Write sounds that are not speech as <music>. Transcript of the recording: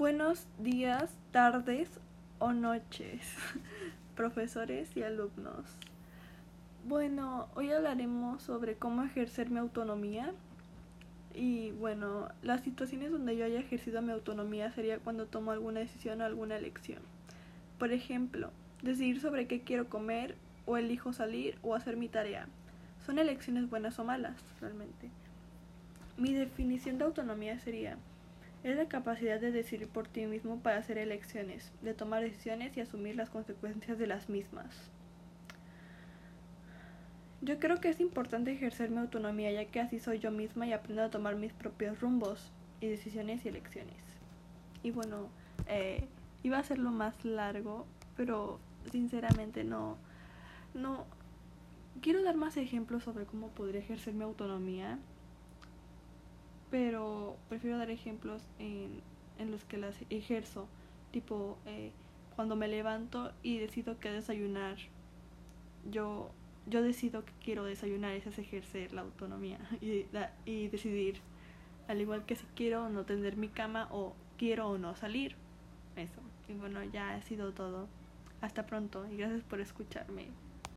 Buenos días, tardes o noches, <laughs> profesores y alumnos. Bueno, hoy hablaremos sobre cómo ejercer mi autonomía. Y bueno, las situaciones donde yo haya ejercido mi autonomía sería cuando tomo alguna decisión o alguna elección. Por ejemplo, decidir sobre qué quiero comer o elijo salir o hacer mi tarea. Son elecciones buenas o malas, realmente. Mi definición de autonomía sería es la capacidad de decidir por ti mismo para hacer elecciones, de tomar decisiones y asumir las consecuencias de las mismas. Yo creo que es importante ejercer mi autonomía ya que así soy yo misma y aprendo a tomar mis propios rumbos y decisiones y elecciones. Y bueno, eh, iba a ser lo más largo, pero sinceramente no, no, quiero dar más ejemplos sobre cómo podría ejercer mi autonomía prefiero dar ejemplos en, en los que las ejerzo, tipo eh, cuando me levanto y decido que desayunar, yo, yo decido que quiero desayunar, es ejercer la autonomía <laughs> y, y decidir, al igual que si quiero o no tender mi cama o quiero o no salir, eso. Y bueno, ya ha sido todo. Hasta pronto y gracias por escucharme.